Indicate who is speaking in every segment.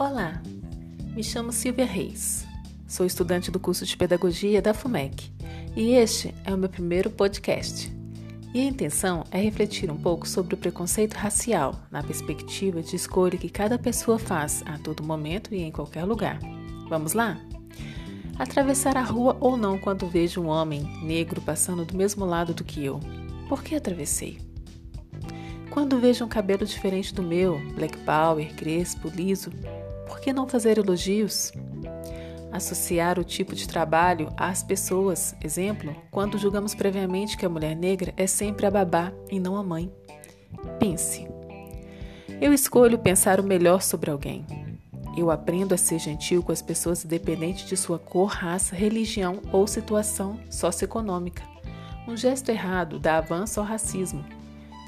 Speaker 1: Olá, me chamo Silvia Reis. Sou estudante do curso de Pedagogia da FUMEC e este é o meu primeiro podcast. E a intenção é refletir um pouco sobre o preconceito racial na perspectiva de escolha que cada pessoa faz a todo momento e em qualquer lugar. Vamos lá? Atravessar a rua ou não quando vejo um homem negro passando do mesmo lado do que eu. Por que atravessei? Quando vejo um cabelo diferente do meu, black power, crespo, liso, por que não fazer elogios? Associar o tipo de trabalho às pessoas. Exemplo, quando julgamos previamente que a mulher negra é sempre a babá e não a mãe. Pense. Eu escolho pensar o melhor sobre alguém. Eu aprendo a ser gentil com as pessoas independente de sua cor, raça, religião ou situação socioeconômica. Um gesto errado dá avanço ao racismo,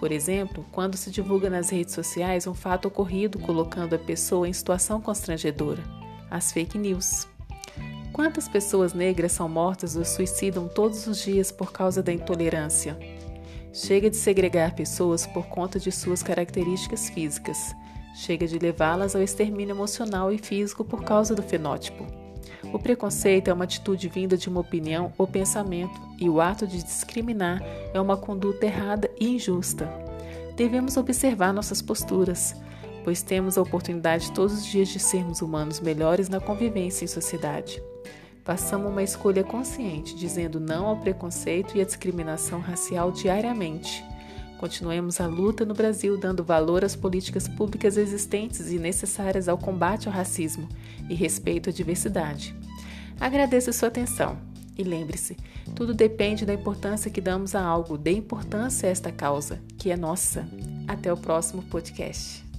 Speaker 1: por exemplo, quando se divulga nas redes sociais um fato ocorrido colocando a pessoa em situação constrangedora, as fake news. Quantas pessoas negras são mortas ou suicidam todos os dias por causa da intolerância? Chega de segregar pessoas por conta de suas características físicas. Chega de levá-las ao extermínio emocional e físico por causa do fenótipo. O preconceito é uma atitude vinda de uma opinião ou pensamento, e o ato de discriminar é uma conduta errada e injusta. Devemos observar nossas posturas, pois temos a oportunidade todos os dias de sermos humanos melhores na convivência em sociedade. Façamos uma escolha consciente, dizendo não ao preconceito e à discriminação racial diariamente. Continuemos a luta no Brasil, dando valor às políticas públicas existentes e necessárias ao combate ao racismo e respeito à diversidade. Agradeço sua atenção e lembre-se: tudo depende da importância que damos a algo, dê importância a esta causa, que é nossa. Até o próximo podcast.